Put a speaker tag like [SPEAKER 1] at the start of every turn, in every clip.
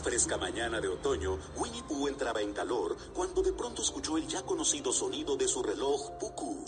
[SPEAKER 1] fresca mañana de otoño, Winnie Pooh entraba en calor cuando de pronto escuchó el ya conocido sonido de su reloj Puku.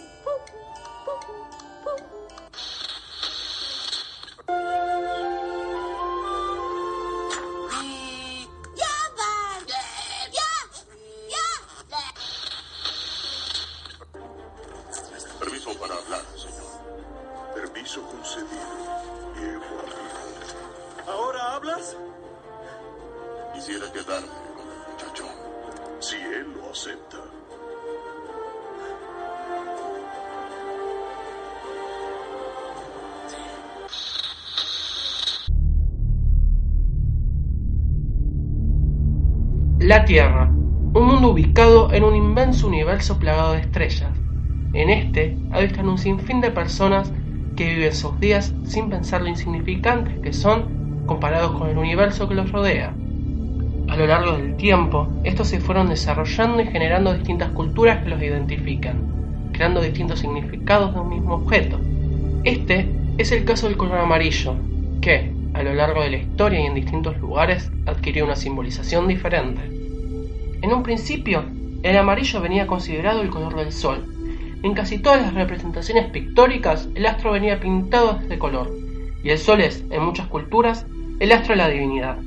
[SPEAKER 2] La Tierra, un mundo ubicado en un inmenso universo plagado de estrellas. En este habitan un sinfín de personas que viven sus días sin pensar lo insignificantes que son comparados con el universo que los rodea. A lo largo del tiempo, estos se fueron desarrollando y generando distintas culturas que los identifican, creando distintos significados de un mismo objeto. Este es el caso del color amarillo, que, a lo largo de la historia y en distintos lugares, adquirió una simbolización diferente. En un principio, el amarillo venía considerado el color del sol. En casi todas las representaciones pictóricas, el astro venía pintado de color, y el sol es, en muchas culturas, el astro de la divinidad.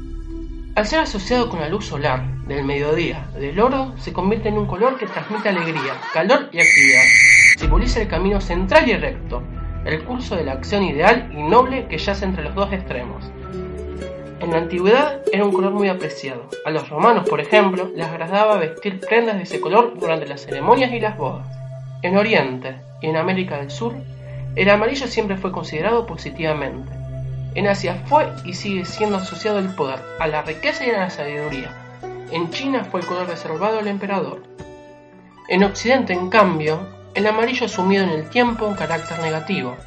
[SPEAKER 2] Al ser asociado con la luz solar, del mediodía, del oro, se convierte en un color que transmite alegría, calor y actividad. Simboliza el camino central y recto, el curso de la acción ideal y noble que yace entre los dos extremos. En la antigüedad era un color muy apreciado. A los romanos, por ejemplo, les agradaba vestir prendas de ese color durante las ceremonias y las bodas. En Oriente y en América del Sur, el amarillo siempre fue considerado positivamente. En Asia fue y sigue siendo asociado al poder, a la riqueza y a la sabiduría. En China fue el color reservado al emperador. En Occidente, en cambio, el amarillo asumido en el tiempo un carácter negativo.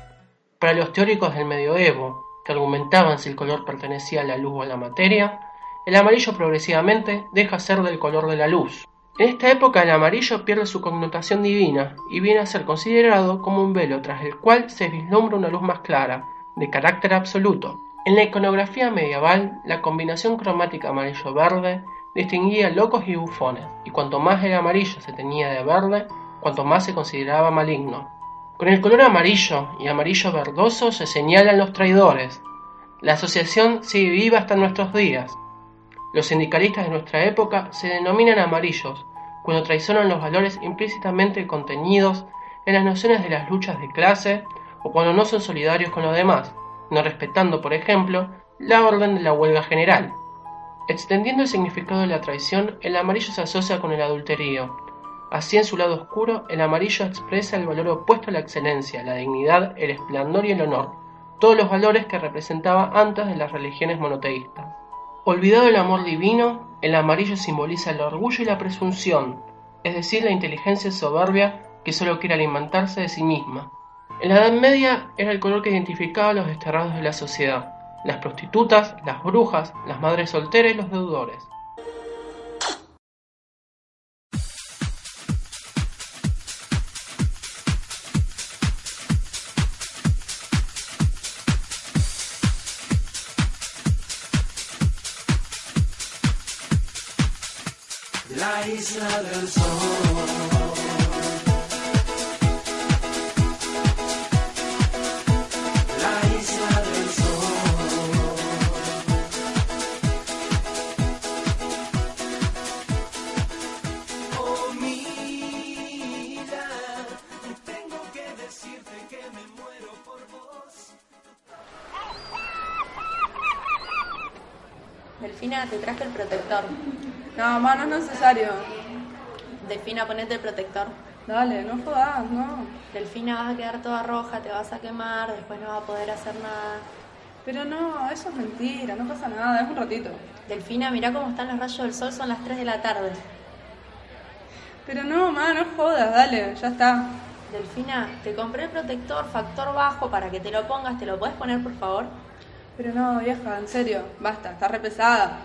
[SPEAKER 2] Para los teóricos del medioevo, que argumentaban si el color pertenecía a la luz o a la materia, el amarillo progresivamente deja de ser del color de la luz. En esta época el amarillo pierde su connotación divina y viene a ser considerado como un velo tras el cual se vislumbra una luz más clara, de carácter absoluto. En la iconografía medieval, la combinación cromática amarillo-verde distinguía locos y bufones, y cuanto más el amarillo se teñía de verde, cuanto más se consideraba maligno. Con el color amarillo y amarillo verdoso se señalan los traidores. La asociación sigue viva hasta nuestros días. Los sindicalistas de nuestra época se denominan amarillos cuando traicionan los valores implícitamente contenidos en las nociones de las luchas de clase o cuando no son solidarios con los demás, no respetando, por ejemplo, la orden de la huelga general. Extendiendo el significado de la traición, el amarillo se asocia con el adulterio. Así en su lado oscuro, el amarillo expresa el valor opuesto a la excelencia, la dignidad, el esplendor y el honor, todos los valores que representaba antes de las religiones monoteístas. Olvidado el amor divino, el amarillo simboliza el orgullo y la presunción, es decir, la inteligencia soberbia que solo quiere alimentarse de sí misma. En la Edad Media era el color que identificaba a los desterrados de la sociedad, las prostitutas, las brujas, las madres solteras y los deudores.
[SPEAKER 3] Muero por vos.
[SPEAKER 4] Delfina, te traje el protector.
[SPEAKER 5] No, no es necesario.
[SPEAKER 4] Delfina, ponete el protector.
[SPEAKER 5] Dale, no jodas, no.
[SPEAKER 4] Delfina, vas a quedar toda roja, te vas a quemar, después no vas a poder hacer nada.
[SPEAKER 5] Pero no, eso es mentira, no pasa nada, es un ratito.
[SPEAKER 4] Delfina, mirá cómo están los rayos del sol, son las 3 de la tarde.
[SPEAKER 5] Pero no, mamá, no jodas, dale, ya está.
[SPEAKER 4] Delfina, te compré el protector factor bajo para que te lo pongas, ¿te lo puedes poner por favor?
[SPEAKER 5] Pero no, vieja, en serio, basta, está re pesada.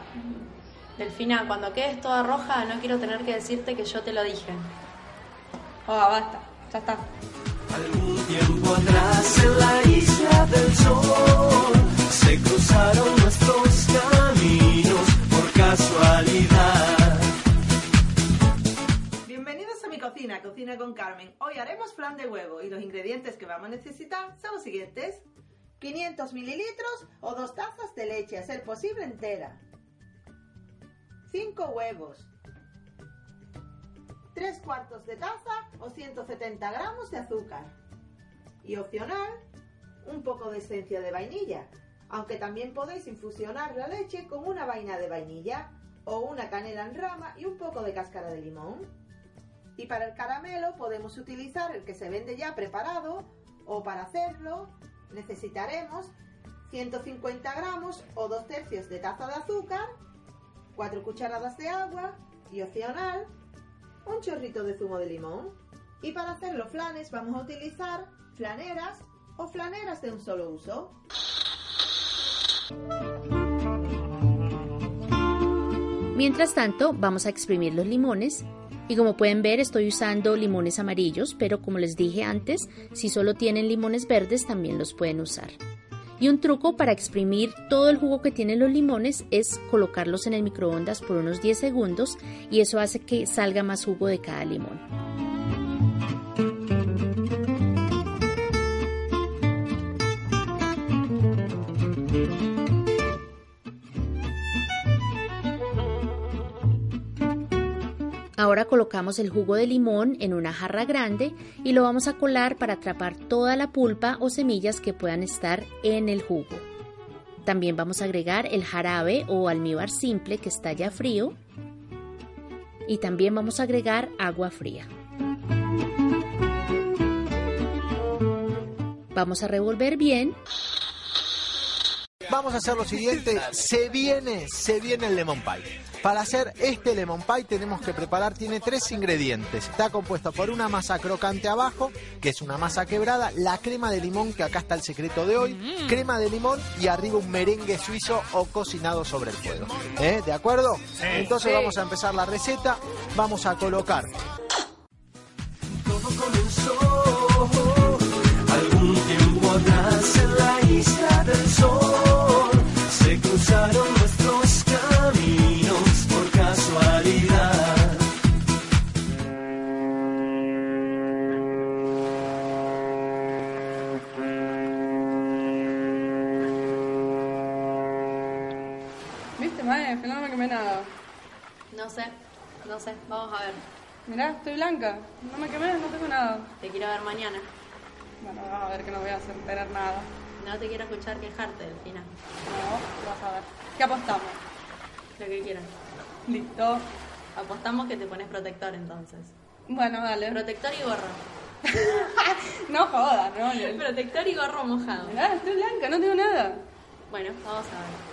[SPEAKER 4] Delfina, cuando quedes toda roja, no quiero tener que decirte que yo te lo dije.
[SPEAKER 5] Joda, basta, ya está.
[SPEAKER 3] Algún tiempo atrás en la isla del sol se cruzaron nuestros caminos por casualidad.
[SPEAKER 6] Bienvenidos a mi cocina, Cocina con Carmen. Hoy haremos flan de huevo y los ingredientes que vamos a necesitar son los siguientes. 500 mililitros o dos tazas de leche, a ser posible entera. 5 huevos. 3 cuartos de taza o 170 gramos de azúcar. Y opcional, un poco de esencia de vainilla, aunque también podéis infusionar la leche con una vaina de vainilla o una canela en rama y un poco de cáscara de limón. Y para el caramelo podemos utilizar el que se vende ya preparado o para hacerlo necesitaremos 150 gramos o 2 tercios de taza de azúcar, 4 cucharadas de agua y opcional un chorrito de zumo de limón. Y para hacer los flanes vamos a utilizar flaneras o flaneras de un solo uso.
[SPEAKER 7] Mientras tanto, vamos a exprimir los limones y como pueden ver estoy usando limones amarillos, pero como les dije antes, si solo tienen limones verdes también los pueden usar. Y un truco para exprimir todo el jugo que tienen los limones es colocarlos en el microondas por unos 10 segundos y eso hace que salga más jugo de cada limón. Ahora colocamos el jugo de limón en una jarra grande y lo vamos a colar para atrapar toda la pulpa o semillas que puedan estar en el jugo. También vamos a agregar el jarabe o almíbar simple que está ya frío y también vamos a agregar agua fría. Vamos a revolver bien
[SPEAKER 8] Vamos a hacer lo siguiente, se viene, se viene el lemon pie. Para hacer este lemon pie tenemos que preparar, tiene tres ingredientes. Está compuesto por una masa crocante abajo, que es una masa quebrada, la crema de limón, que acá está el secreto de hoy, crema de limón y arriba un merengue suizo o cocinado sobre el fuego. ¿Eh? ¿De acuerdo? Entonces
[SPEAKER 3] Sí.
[SPEAKER 8] vamos a empezar la receta. Vamos a colocar
[SPEAKER 5] No
[SPEAKER 4] sé, no sé, vamos a ver.
[SPEAKER 5] Mirá, estoy blanca. No me quemé, no tengo nada.
[SPEAKER 4] Te quiero ver mañana.
[SPEAKER 5] Bueno, vamos a ver que no voy a hacer tener nada.
[SPEAKER 4] No te quiero escuchar quejarte, Delfina.
[SPEAKER 5] No, vas a ver. ¿Qué apostamos?
[SPEAKER 4] Lo que quieras.
[SPEAKER 5] Listo.
[SPEAKER 4] Apostamos que te pones protector entonces.
[SPEAKER 5] Bueno, dale.
[SPEAKER 4] Protector y gorro.
[SPEAKER 5] No jodas, no.
[SPEAKER 4] Protector y gorro mojado.
[SPEAKER 5] Mirá, estoy blanca, no tengo nada.
[SPEAKER 4] Bueno, vamos a ver.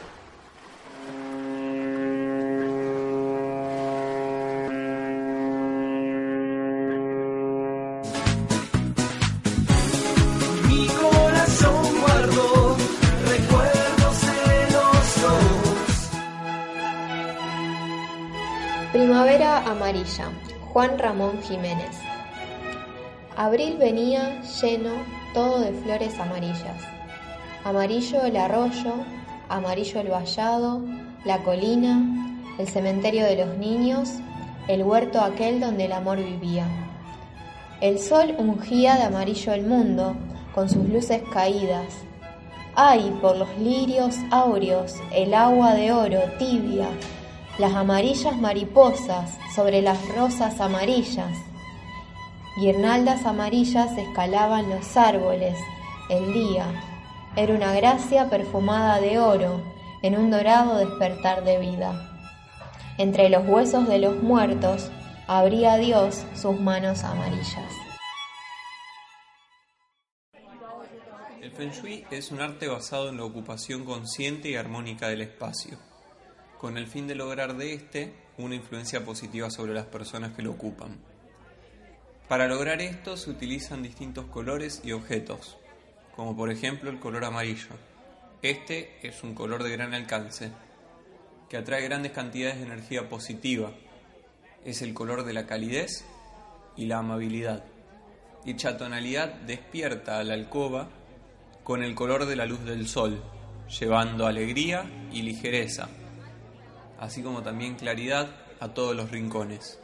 [SPEAKER 9] Primavera amarilla, Juan Ramón Jiménez. Abril venía lleno todo de flores amarillas. Amarillo el arroyo, amarillo el vallado, la colina, el cementerio de los niños, el huerto aquel donde el amor vivía. El sol ungía de amarillo el mundo, con sus luces caídas. Ay, por los lirios áureos, el agua de oro tibia, las amarillas mariposas sobre las rosas amarillas. Guirnaldas amarillas escalaban los árboles, el día. Era una gracia perfumada de oro, en un dorado despertar de vida. Entre los huesos de los muertos abría Dios sus manos amarillas.
[SPEAKER 10] El Feng Shui es un arte basado en la ocupación consciente y armónica del espacio, con el fin de lograr de éste una influencia positiva sobre las personas que lo ocupan. Para lograr esto se utilizan distintos colores y objetos, como por ejemplo el color amarillo. Este es un color de gran alcance, que atrae grandes cantidades de energía positiva. Es el color de la calidez y la amabilidad. Dicha tonalidad despierta a la alcoba con el color de la luz del sol, llevando alegría y ligereza, así como también claridad a todos los rincones.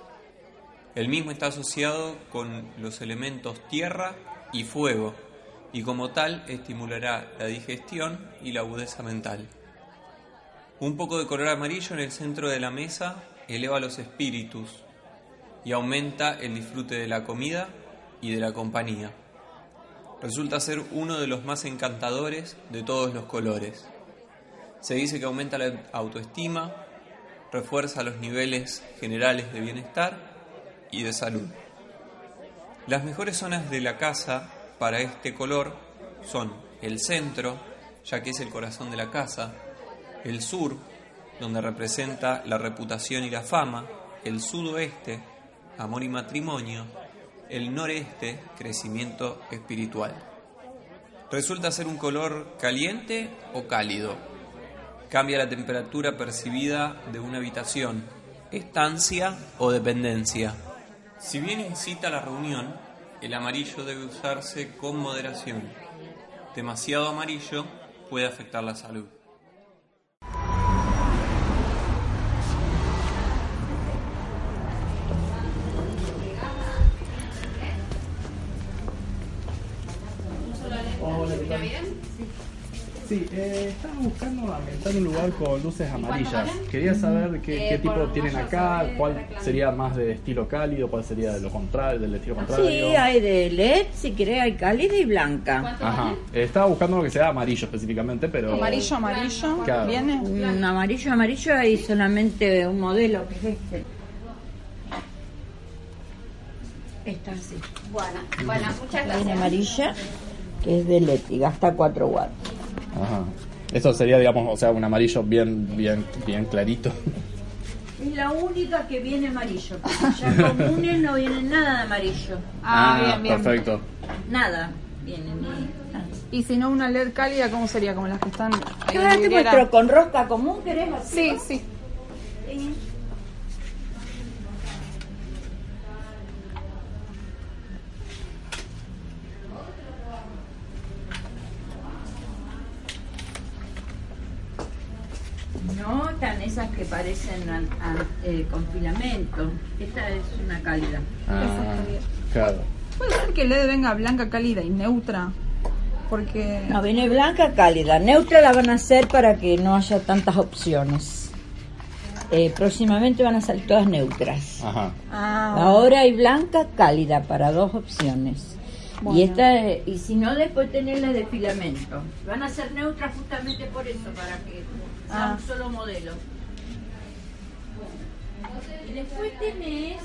[SPEAKER 10] El mismo está asociado con los elementos tierra y fuego, y como tal estimulará la digestión y la agudeza mental. Un poco de color amarillo en el centro de la mesa eleva los espíritus y aumenta el disfrute de la comida y de la compañía. Resulta ser uno de los más encantadores de todos los colores. Se dice que aumenta la autoestima, refuerza los niveles generales de bienestar y de salud. Las mejores zonas de la casa para este color son el centro, ya que es el corazón de la casa, el sur, donde representa la reputación y la fama, el sudoeste, amor y matrimonio, el noreste, crecimiento espiritual. Resulta ser un color caliente o cálido. Cambia la temperatura percibida de una habitación, estancia o dependencia. Si bien incita a la reunión, el amarillo debe usarse con moderación. Demasiado amarillo puede afectar la salud.
[SPEAKER 11] Hola, ¿qué tal? Sí, eh, estaba buscando ambientar un lugar con luces amarillas. Quería saber qué, qué tipo tienen acá, cuál sería más de estilo cálido, cuál sería de lo contrario, del estilo contrario.
[SPEAKER 12] Sí, hay de LED, si querés, hay cálida y blanca.
[SPEAKER 11] Ajá. Eh, estaba buscando que sea amarillo específicamente, pero.
[SPEAKER 5] Amarillo, amarillo.
[SPEAKER 11] Claro.
[SPEAKER 5] ¿Viene?
[SPEAKER 12] Un amarillo, amarillo, hay solamente un modelo que es este. Esta así.
[SPEAKER 4] Bueno, bueno, muchas
[SPEAKER 12] Viene
[SPEAKER 4] gracias.
[SPEAKER 12] amarilla, que es de LED y gasta 4 watts.
[SPEAKER 11] Ajá. Eso sería, digamos, o sea, un amarillo bien, bien, bien clarito.
[SPEAKER 12] Es la única que viene amarillo. porque Ya comunes no viene nada de amarillo.
[SPEAKER 5] Ah, bien, bien.
[SPEAKER 11] perfecto.
[SPEAKER 12] Nada viene.
[SPEAKER 5] Y si no una LED cálida, ¿cómo sería? Como las que están.
[SPEAKER 12] ¿Qué con rosca común querés
[SPEAKER 5] Sí,
[SPEAKER 12] así?
[SPEAKER 5] sí.
[SPEAKER 12] Sí. Están esas que parecen a- a- eh, con filamento. Esta es una cálida.
[SPEAKER 11] Ah, claro.
[SPEAKER 5] Puede ser que LED venga blanca, cálida y neutra. Porque.
[SPEAKER 12] No, viene blanca cálida. Neutra la van a hacer para que no haya tantas opciones. Eh, próximamente van a salir todas neutras.
[SPEAKER 11] Ajá.
[SPEAKER 5] Ah,
[SPEAKER 12] Ahora hay blanca cálida para dos opciones.
[SPEAKER 5] Bueno.
[SPEAKER 12] Y esta eh, y si no después tener la de filamento. Van a ser neutras justamente por eso, para que sea
[SPEAKER 5] Ah.
[SPEAKER 12] un solo modelo. Y después tenés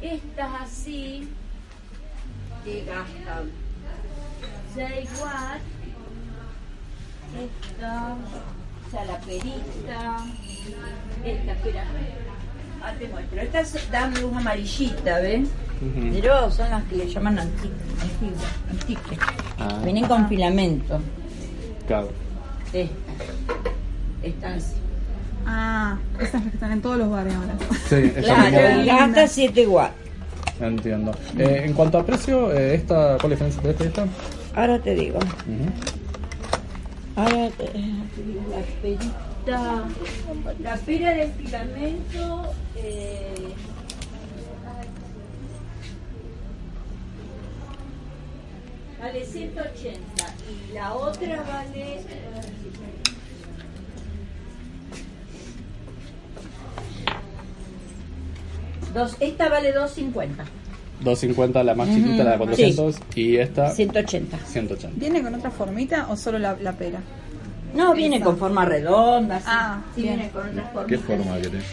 [SPEAKER 12] estas así que gastan 6 watts. Esta, o sea, la perita. Esta, espera. Ah, te muestro. Estas dan luz amarillita, ¿ves? Pero son las que le llaman anti- antiguas.
[SPEAKER 11] Ah.
[SPEAKER 12] Vienen con filamento.
[SPEAKER 11] Claro.
[SPEAKER 12] Estas. Estancia.
[SPEAKER 5] Ah, esas que están en todos los bares ahora.
[SPEAKER 11] Sí,
[SPEAKER 12] claro, gasta 7 watts.
[SPEAKER 11] Entiendo. Eh, en cuanto a precio, eh, esta, ¿cuál es la diferencia de esta y esta?
[SPEAKER 12] Ahora te digo.
[SPEAKER 11] Uh -huh.
[SPEAKER 12] Ahora eh, te, digo la perita. La pera del filamento. Eh, vale 180 y la otra vale. Dos, esta vale 250.
[SPEAKER 11] 250 la más chiquita, la de 400, y esta
[SPEAKER 12] 180.
[SPEAKER 11] 180.
[SPEAKER 5] ¿Viene con otra formita o solo la, la pera?
[SPEAKER 12] No, viene
[SPEAKER 5] Esa.
[SPEAKER 12] con forma redonda. sí.
[SPEAKER 5] Ah,
[SPEAKER 12] sí,
[SPEAKER 5] bien.
[SPEAKER 12] viene con otras formas.
[SPEAKER 13] ¿Qué forma que tiene?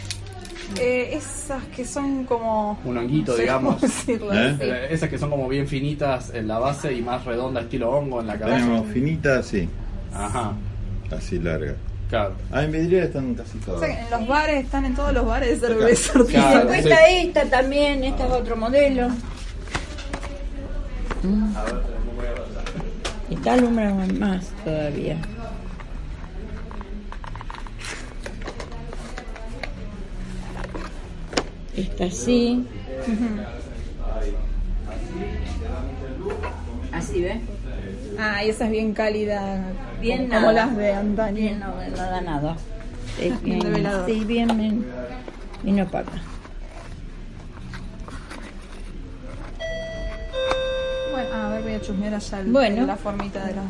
[SPEAKER 5] Eh, esas que son como...
[SPEAKER 11] Un honguito,
[SPEAKER 5] no sé
[SPEAKER 11] digamos.
[SPEAKER 5] cómo decirlo,
[SPEAKER 13] ¿Eh?
[SPEAKER 5] sí.
[SPEAKER 11] Eh, Esas que son como bien finitas en la base y más redonda, estilo hongo en la cabeza.
[SPEAKER 13] Tenemos finita, sí.
[SPEAKER 11] Ajá.
[SPEAKER 13] Así larga.
[SPEAKER 11] Claro.
[SPEAKER 13] Ah, en vidriera están casi
[SPEAKER 5] O
[SPEAKER 13] todas.
[SPEAKER 5] sea, en los bares, están en todos los bares de cerveza
[SPEAKER 12] Y
[SPEAKER 5] artesanal.
[SPEAKER 12] después está esta también, esta es otro modelo. Mm. Y está alumbra más todavía. Esta sí. Así, ¿ves?
[SPEAKER 5] Ah, y esa es bien cálida,
[SPEAKER 12] Bien
[SPEAKER 5] como, como
[SPEAKER 12] nada.
[SPEAKER 5] las de antaño.
[SPEAKER 12] Bien, no, no da nada. Es
[SPEAKER 5] Bien
[SPEAKER 12] sí, bien, bien, bien opaca.
[SPEAKER 5] Bueno, a ver, voy a chusmear allá el-
[SPEAKER 12] Bueno.
[SPEAKER 5] la formita de la...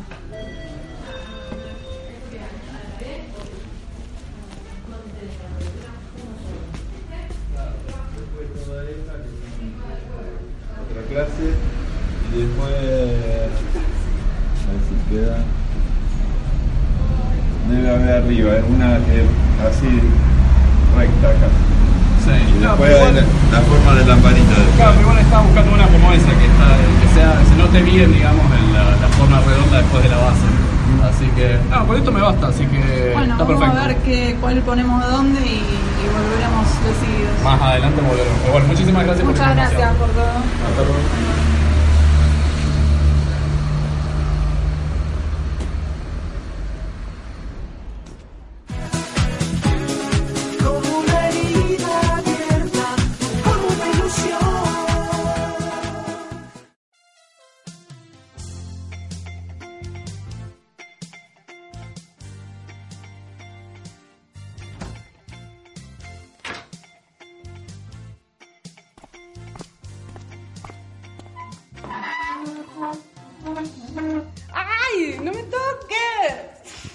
[SPEAKER 13] Otra clase. Y después. A queda. Debe haber arriba, es una que así recta acá.
[SPEAKER 11] Sí,
[SPEAKER 13] Y
[SPEAKER 11] no,
[SPEAKER 13] después
[SPEAKER 11] igual-
[SPEAKER 13] la, la forma de lamparita de
[SPEAKER 11] Claro, pero igual estaba buscando una como esa, que, está, que sea, se note bien, digamos, en la, la forma redonda después de la base. Así que, no, por esto me basta, así que
[SPEAKER 5] Bueno,
[SPEAKER 11] está
[SPEAKER 5] vamos
[SPEAKER 11] perfecto.
[SPEAKER 5] a ver qué, cuál ponemos dónde y, y volveremos decididos.
[SPEAKER 11] Más adelante volveremos. Pero bueno, muchísimas gracias
[SPEAKER 5] Muchas
[SPEAKER 11] por la
[SPEAKER 5] gracias por todo.
[SPEAKER 11] Hasta luego.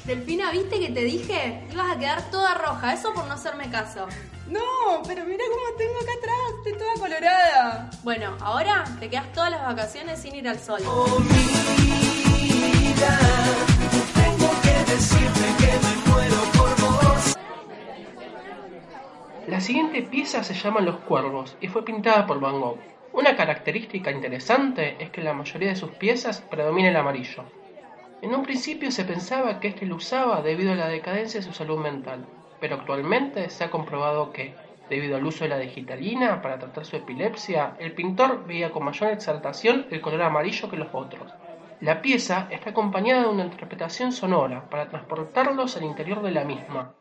[SPEAKER 4] Delfina, ¿viste que te dije? Ibas a quedar toda roja, eso por no hacerme caso.
[SPEAKER 5] No, pero mira cómo tengo acá atrás, estoy toda colorada.
[SPEAKER 4] Bueno, ahora te quedas todas las vacaciones sin ir al sol.
[SPEAKER 3] Tengo que decirte que me muero por vos.
[SPEAKER 2] La siguiente pieza se llama Los Cuervos y fue pintada por Van Gogh. Una característica interesante es que en la mayoría de sus piezas predomina el amarillo. En un principio se pensaba que este lo usaba debido a la decadencia de su salud mental, pero actualmente se ha comprobado que, debido al uso de la digitalina para tratar su epilepsia, el pintor veía con mayor exaltación el color amarillo que los otros. La pieza está acompañada de una interpretación sonora para transportarlos al interior de la misma,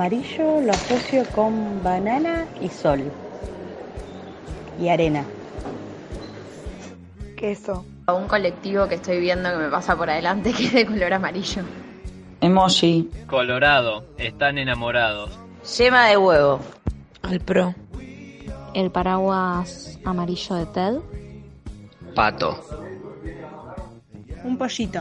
[SPEAKER 14] amarillo lo asocio con banana y sol. Y arena.
[SPEAKER 15] Queso. A un colectivo que estoy viendo que me pasa por adelante que es de color amarillo.
[SPEAKER 12] Emoji.
[SPEAKER 16] Colorado, están enamorados.
[SPEAKER 12] Yema de huevo.
[SPEAKER 17] Al pro. El paraguas amarillo de Ted.
[SPEAKER 16] Pato.
[SPEAKER 14] Un pollito.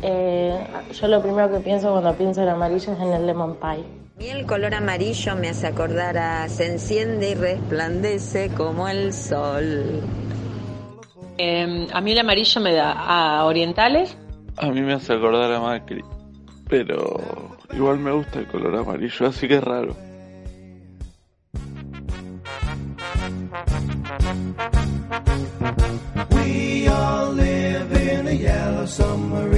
[SPEAKER 18] Eh, yo lo primero que pienso cuando pienso en amarillo es en el lemon pie.
[SPEAKER 19] A mí el color amarillo me hace acordar a se enciende y resplandece como el sol.
[SPEAKER 20] Em, a mí el amarillo me da a orientales.
[SPEAKER 21] A mí me hace acordar a Macri, pero igual me gusta el color amarillo, así que es raro. We all live in a yellow submarine.